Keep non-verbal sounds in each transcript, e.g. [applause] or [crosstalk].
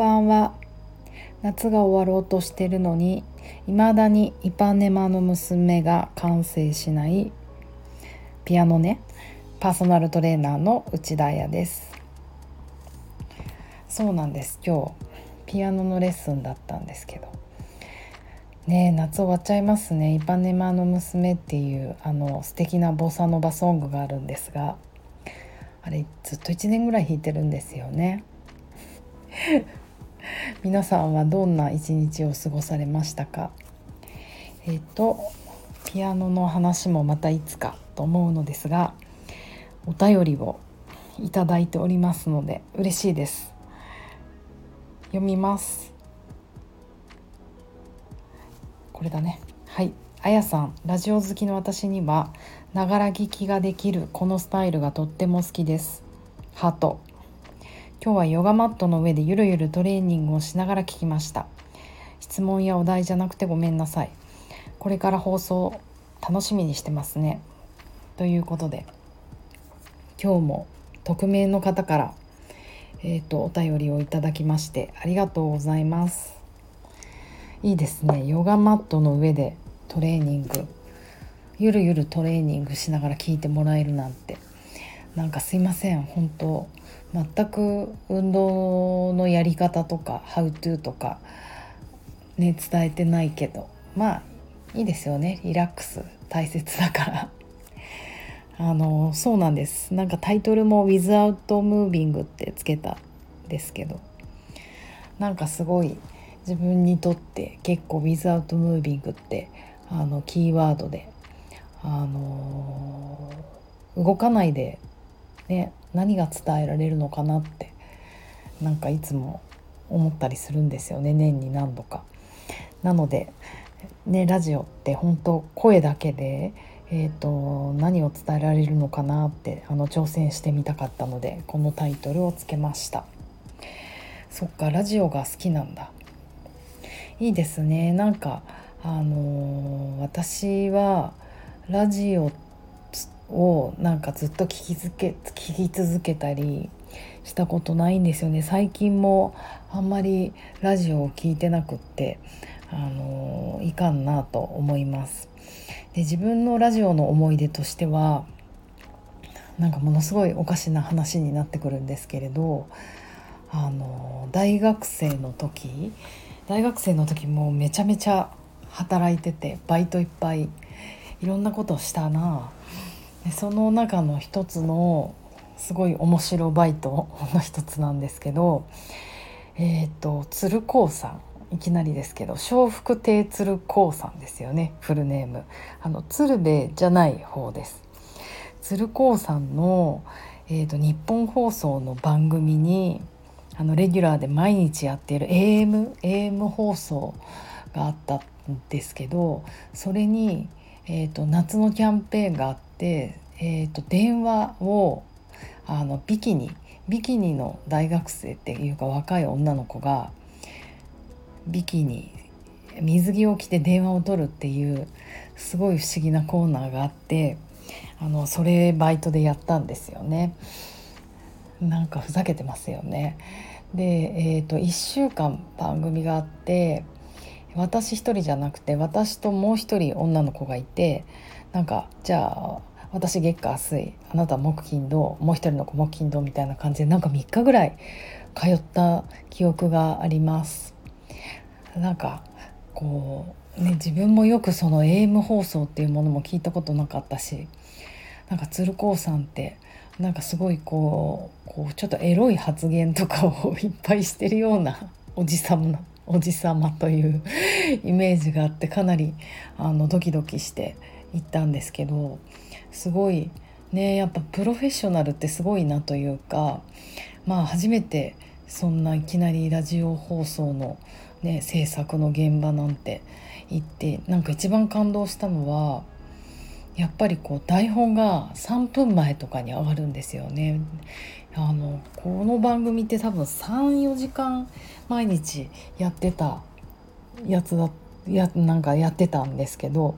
ばんは。夏が終わろうとしてるのに未だにイパネマの娘が完成しないピアノねパーソナルトレーナーの内田彩です。そうなんです。今日ピアノのレッスンだったんですけど。ね夏終わっちゃいますね「イパネマの娘」っていうあの素敵なボサノバソングがあるんですが。あれずっと1年ぐらい弾いてるんですよね。[laughs] 皆さんはどんな一日を過ごされましたか？えっ、とピアノの話もまたいつかと思うのですがお便りをいただいておりますので嬉しいです。読みます。これだね。はい。あやさんラジオ好きの私にはながら聞きができるこのスタイルがとっても好きです。ハート。今日はヨガマットの上でゆるゆるトレーニングをしながら聞きました。質問やお題じゃなくてごめんなさい。これから放送楽しみにしてますね。ということで今日も匿名の方からえーと、お便りをいただきましてありがとうございます。いいですね。ヨガマットの上でトレーニングゆるゆるトレーニングしながら聞いてもらえるなんて。なんかすいません本当。全く運動のやり方とか「How to」とかね伝えてないけど。まあいいですよね。リラックス。大切だから。[laughs] あのそうなんです。なんかタイトルも「Without Moving」ってつけたんですけど。なんかすごい自分にとって結構「Without Moving」ってあのキーワードであの動かないで、ね、何が伝えられるのかなってなんかいつも思ったりするんですよね年に何度か。なので、ね、ラジオって本当声だけでえーと、何を伝えられるのかなってあの挑戦してみたかったのでこのタイトルをつけました。そっかラジオが好きなんだ。いいですね。なんかあのー、私はラジオをなんかずっと聞き続け聞き続けたりしたことないんですよね。最近もあんまりラジオを聞いてなくってあのー、いかんなと思います。で自分のラジオの思い出としてはなんかものすごいおかしな話になってくるんですけれどあの大学生の時大学生の時もめちゃめちゃ働いててバイトいっぱいいろんなことをしたな。でその中の一つのすごい面白バイトの一つなんですけどえっ、ー、と鶴光さんいきなりですけど笑福亭鶴光さんですよねフルネーム。あの鶴瓶じゃない方です。鶴光さんの、えーと、日本放送の番組にあのレギュラーで毎日やっている AM, AM 放送があったんですけどそれに、えーと、夏のキャンペーンがあって、でえーと電話をあのビキニビキニの大学生っていうか若い女の子がビキニ水着を着て電話を取るっていうすごい不思議なコーナーがあってあのそれバイトでやったんですよね。なんかふざけてますよね。で、えーと、1週間番組があって私一人じゃなくて私ともう一人女の子がいてなんかじゃあ私月火水あなた木金土もう一人の子木金土みたいな感じでなんか3日ぐらい通った記憶があります。なんかこうね自分もよくその AM 放送っていうものも聞いたことなかったしなんか鶴光さんってなんかすごいこうこうちょっとエロい発言とかをいっぱいしてるようなおじさまおじさまという [laughs] イメージがあってかなりあのドキドキして行ったんですけどすごいねやっぱプロフェッショナルってすごいなというかまあ初めてそんないきなりラジオ放送のね、制作の現場なんて行ってなんか一番感動したのはやっぱりこう台本が3分前とかに上がるんですよね。あのこの番組って多分34時間毎日やってたやつだやなんかやってたんですけど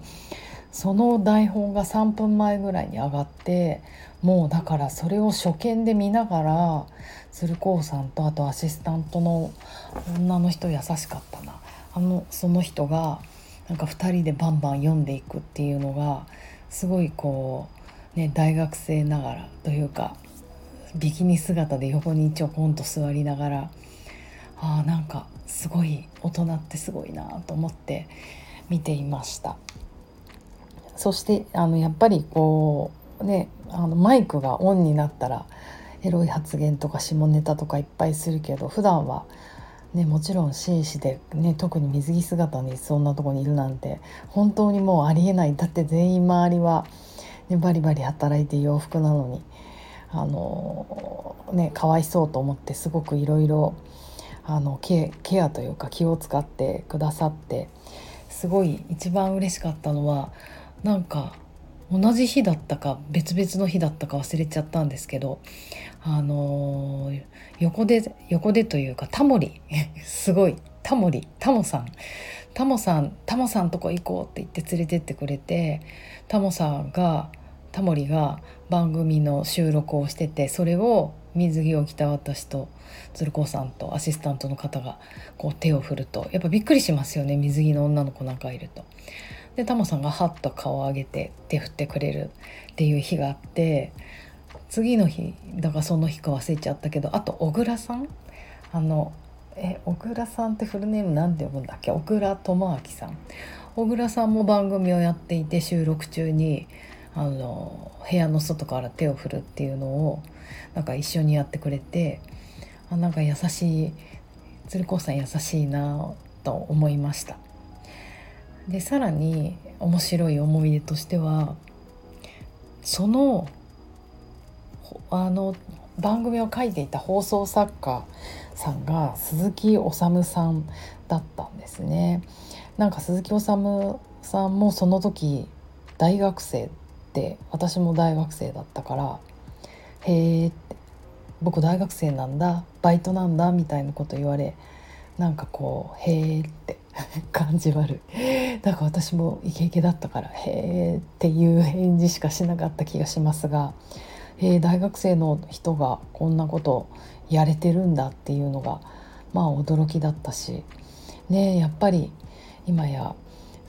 その台本が3分前ぐらいに上がってもうだからそれを初見で見ながら鶴光さんとあとアシスタントの女の人優しかったなあのその人がなんか2人でバンバン読んでいくっていうのがすごいこうね大学生ながらというかビキニ姿で横にちょこんと座りながらあなんかすごい大人ってすごいなと思って見ていました。そしてあのやっぱりこうねあのマイクがオンになったらエロい発言とか下ネタとかいっぱいするけど普段はね、もちろん紳士で、ね、特に水着姿にそんなとこにいるなんて本当にもうありえない。だって全員周りは、ね、バリバリ働いて洋服なのにあの、ね、かわいそうと思ってすごくいろいろケアというか気を使ってくださってすごい一番嬉しかったのはなんか同じ日だったか別々の日だったか忘れちゃったんですけどあのー、横で横でというかタモリ。[laughs] すごい。タモリ。タモさん。タモさんタモさんとこ行こうって言って連れてってくれてタモさんがタモリが番組の収録をしててそれを水着を着た私と鶴子さんとアシスタントの方がこう手を振ると。やっぱびっくりしますよね水着の女の子なんかいると。でタモさんがハッと顔を上げて手振ってくれるっていう日があって次の日だからその日か忘れちゃったけどあと小倉さん？あのえ小倉さんってフルネームなんて呼ぶんだっけ？小倉智明さん。小倉さんも番組をやっていて収録中にあの部屋の外から手を振るっていうのをなんか一緒にやってくれてあなんか優しい鶴子さん優しいなと思いました。でさらに面白い思い出としてはそのあの番組を書いていた放送作家さんが鈴木おさんだったんですね。なんか鈴木おさんもその時大学生で私も大学生だったから「へえ」って「僕大学生なんだバイトなんだ」みたいなこと言われなんかこう「へえ」って [laughs] 感じ悪い。だから私もイケイケだったから「へえ」っていう返事しかしなかった気がしますが、えー、大学生の人がこんなことやれてるんだっていうのがまあ驚きだったしねやっぱり今や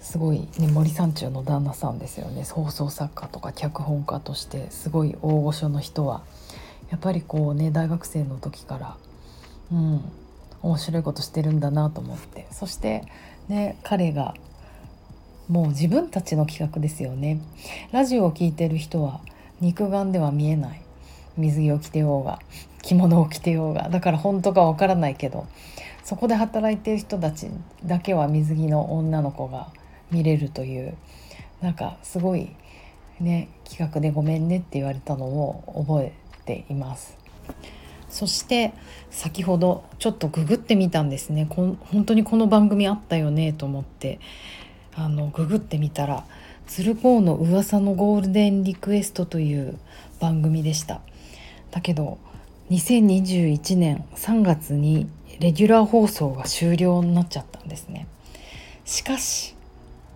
すごい、ね、森三中の旦那さんですよね。放送作家とか脚本家としてすごい大御所の人はやっぱりこうね大学生の時からうん面白いことしてるんだなと思って。そしてね彼がもう自分たちの企画ですよね。ラジオを聴いてる人は肉眼では見えない。水着を着てようが着物を着てようがだから本当かわからないけどそこで働いてる人たちだけは水着の女の子が見れるというなんかすごいね企画でごめんねって言われたのを覚えています。そして先ほどちょっとググってみたんですね。こ本当にこの番組あったよねと思って。あのググってみたら「鶴光の噂のゴールデンリクエスト」という番組でした。だけど2021年3月にレギュラー放送が終了になっちゃったんですね。しかし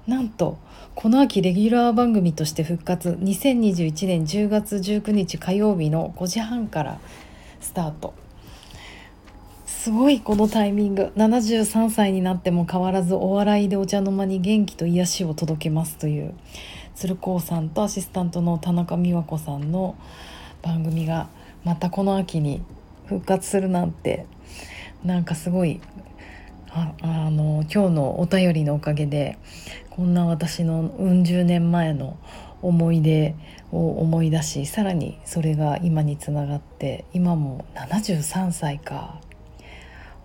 なんとこの秋レギュラー番組として復活2021年10月19日火曜日の5時半からスタート。すごいこのタイミング。73歳になっても変わらずお笑いでお茶の間に元気と癒しを届けますという。鶴光さんとアシスタントの田中美和子さんの番組がまたこの秋に復活するなんて。なんかすごいああの今日のお便りのおかげでこんな私のうん十年前の思い出を思い出しさらにそれが今につながって今も73歳か。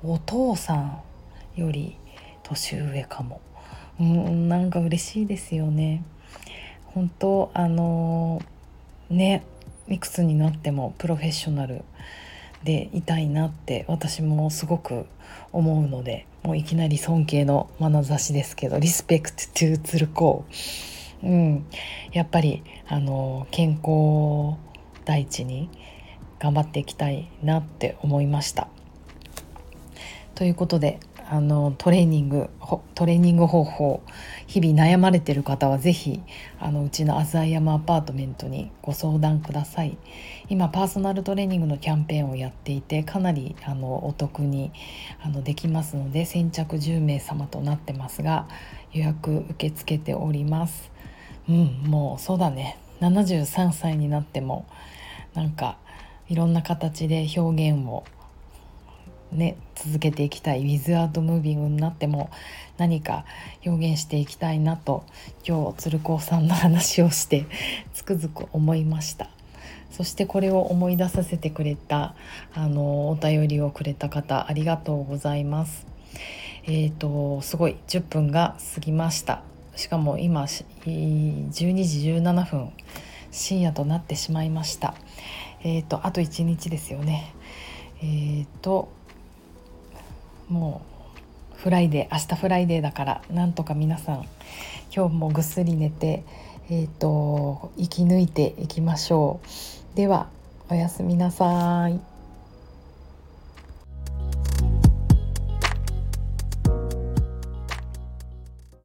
お父さんより年上かも。うんなんか嬉しいですよね。本当あのねいくつになってもプロフェッショナルでいたいなって私もすごく思うのでもういきなり尊敬の眼差しですけどリスペクトトゥーツルコー。うん、やっぱりあの健康第一に頑張っていきたいなって思いました。ということであのトレーニングトレーニング方法日々悩まれてる方は是非あのうちの浅井山アパートメントにご相談ください。今パーソナルトレーニングのキャンペーンをやっていてかなりあのお得にあのできますので先着10名様となってますが予約受け付けております。うんもうそうだね。73歳になってもなんかいろんな形で表現をね続けていきたい。ウィズアートムービングになっても何か表現していきたいなと今日鶴光さんの話をしてつくづく思いました。そしてこれを思い出させてくれたあのお便りをくれた方ありがとうございます。えーと、すごい10分が過ぎました。しかも今12時17分深夜となってしまいました。えーとあと1日ですよね。えーともう Friday明日 Fridayだからなんとか皆さん今日もぐっすり寝てえっ、ー、と生き抜いていきましょう。ではおやすみなさい。